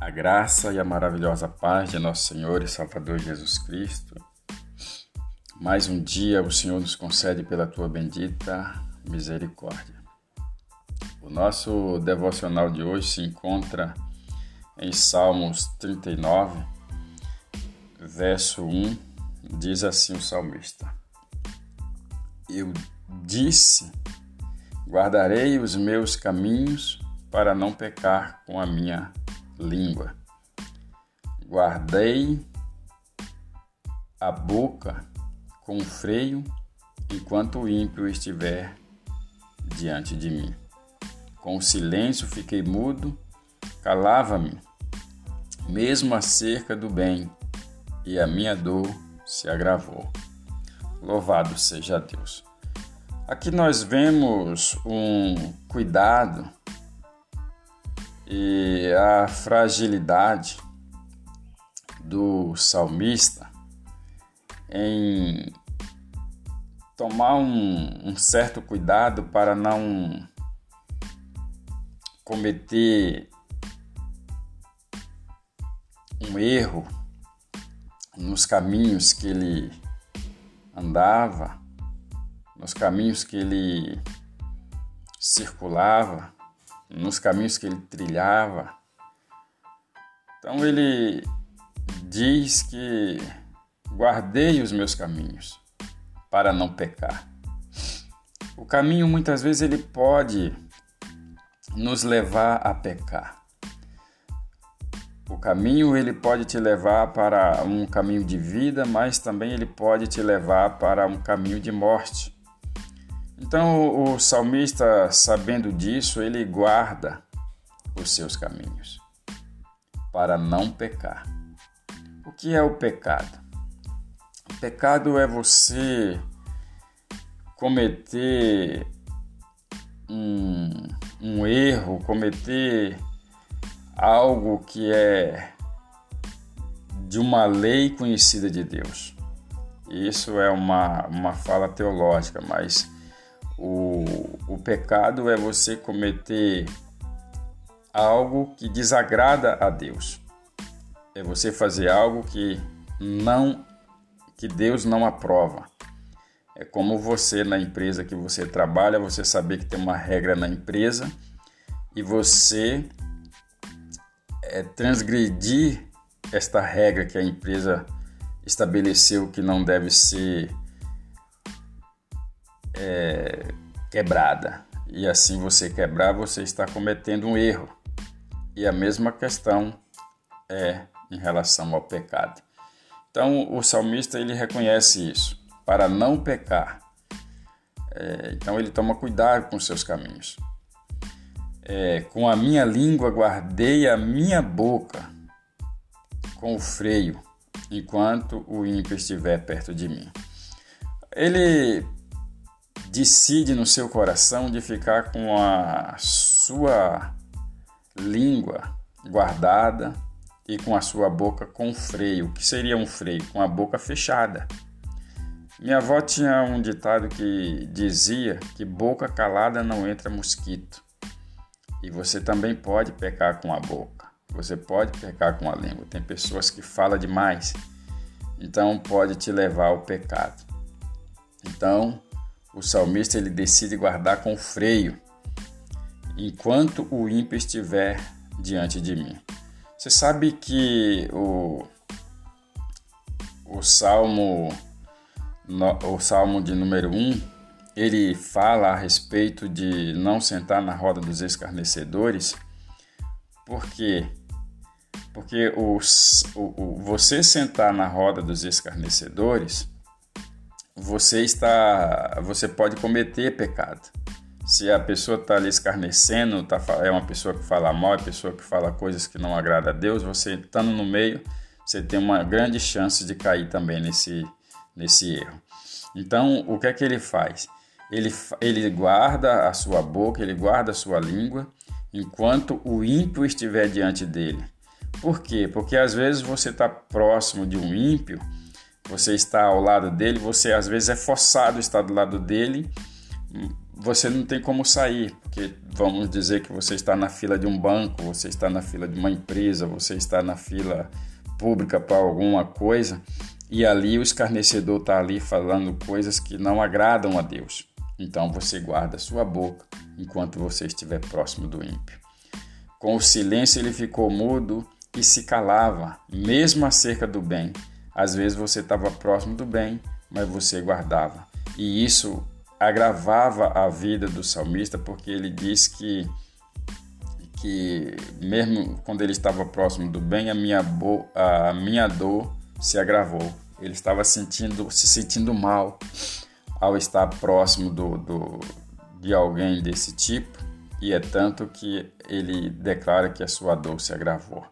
A graça e a maravilhosa paz de nosso Senhor e Salvador Jesus Cristo. Mais um dia o Senhor nos concede pela tua bendita misericórdia. O nosso devocional de hoje se encontra em Salmos 39, verso 1, diz assim o salmista: Eu disse, guardarei os meus caminhos para não pecar com a minha língua. Guardei a boca com freio enquanto o ímpio estiver diante de mim. Com o silêncio fiquei mudo, calava-me, mesmo acerca do bem, e a minha dor se agravou. Louvado seja Deus. Aqui nós vemos um cuidado e a fragilidade do salmista em tomar um, um, certo cuidado para não cometer um erro nos caminhos que ele andava, nos caminhos que ele circulava nos caminhos que ele trilhava. Então ele diz que guardei os meus caminhos para não pecar. O caminho muitas vezes ele pode nos levar a pecar. O caminho ele pode te levar para um caminho de vida, mas também ele pode te levar para um caminho de morte. Então o salmista, sabendo disso, ele guarda os seus caminhos para não pecar. O que é o pecado? O pecado é você cometer um, um erro, cometer algo que é de uma lei conhecida de Deus. Isso é uma, uma fala teológica, mas o, o pecado é você cometer algo que desagrada a Deus. É você fazer algo que não que Deus não aprova. É como você na empresa que você trabalha, você saber que tem uma regra na empresa e você é, transgredir esta regra que a empresa estabeleceu que não deve ser é, quebrada. E assim você quebrar, você está cometendo um erro. E a mesma questão é em relação ao pecado. Então o salmista ele reconhece isso para não pecar. É, então ele toma cuidado com seus caminhos. É, com a minha língua guardei a minha boca com o freio, enquanto o ímpio estiver perto de mim. Ele decide no seu coração de ficar com a sua língua guardada e com a sua boca com freio. O que seria um freio? Com a boca fechada. Minha avó tinha um ditado que dizia que boca calada não entra mosquito. E você também pode pecar com a boca. Você pode pecar com a língua. Tem pessoas que falam demais. Então pode te levar ao pecado. Então, o salmista ele decide guardar com freio enquanto o ímpio estiver diante de mim. Você sabe que o, o salmo o salmo de número 1 ele fala a respeito de não sentar na roda dos escarnecedores. Por quê? Porque os, o, o, você sentar na roda dos escarnecedores você está, você pode cometer pecado. Se a pessoa está ali escarnecendo, tá, é uma pessoa que fala mal, é uma pessoa que fala coisas que não agrada a Deus, você estando no meio, você tem uma grande chance de cair também nesse, nesse erro. Então, o que é que ele faz? Ele, ele guarda a sua boca, ele guarda a sua língua, enquanto o ímpio estiver diante dele. Por quê? Porque às vezes você está próximo de um ímpio você está ao lado dele, você às vezes é forçado a estar do lado dele, você não tem como sair, porque vamos dizer que você está na fila de um banco, você está na fila de uma empresa, você está na fila pública para alguma coisa e ali o escarnecedor está ali falando coisas que não agradam a Deus. Então você guarda sua boca enquanto você estiver próximo do ímpio. Com o silêncio ele ficou mudo e se calava, mesmo acerca do bem. Às vezes você estava próximo do bem, mas você guardava. E isso agravava a vida do salmista, porque ele diz que que mesmo quando ele estava próximo do bem, a minha, a minha dor se agravou. Ele estava sentindo, se sentindo mal ao estar próximo do, do, de alguém desse tipo, e é tanto que ele declara que a sua dor se agravou.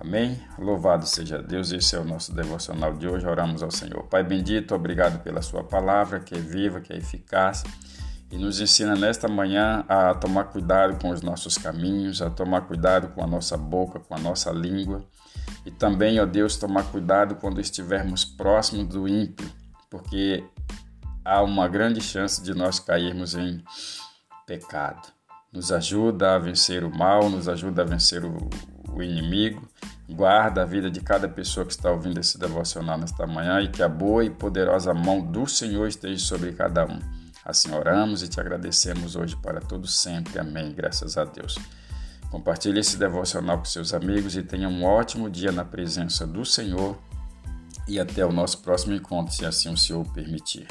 Amém? Louvado seja Deus, esse é o nosso devocional de hoje. Oramos ao Senhor. Pai bendito, obrigado pela Sua palavra, que é viva, que é eficaz e nos ensina nesta manhã a tomar cuidado com os nossos caminhos, a tomar cuidado com a nossa boca, com a nossa língua e também, ó Deus, tomar cuidado quando estivermos próximos do ímpio, porque há uma grande chance de nós cairmos em pecado. Nos ajuda a vencer o mal, nos ajuda a vencer o, o inimigo. Guarda a vida de cada pessoa que está ouvindo esse devocional nesta manhã e que a boa e poderosa mão do Senhor esteja sobre cada um. Assim oramos e te agradecemos hoje para todos sempre. Amém. Graças a Deus. Compartilhe esse devocional com seus amigos e tenha um ótimo dia na presença do Senhor. E até o nosso próximo encontro, se assim o Senhor permitir.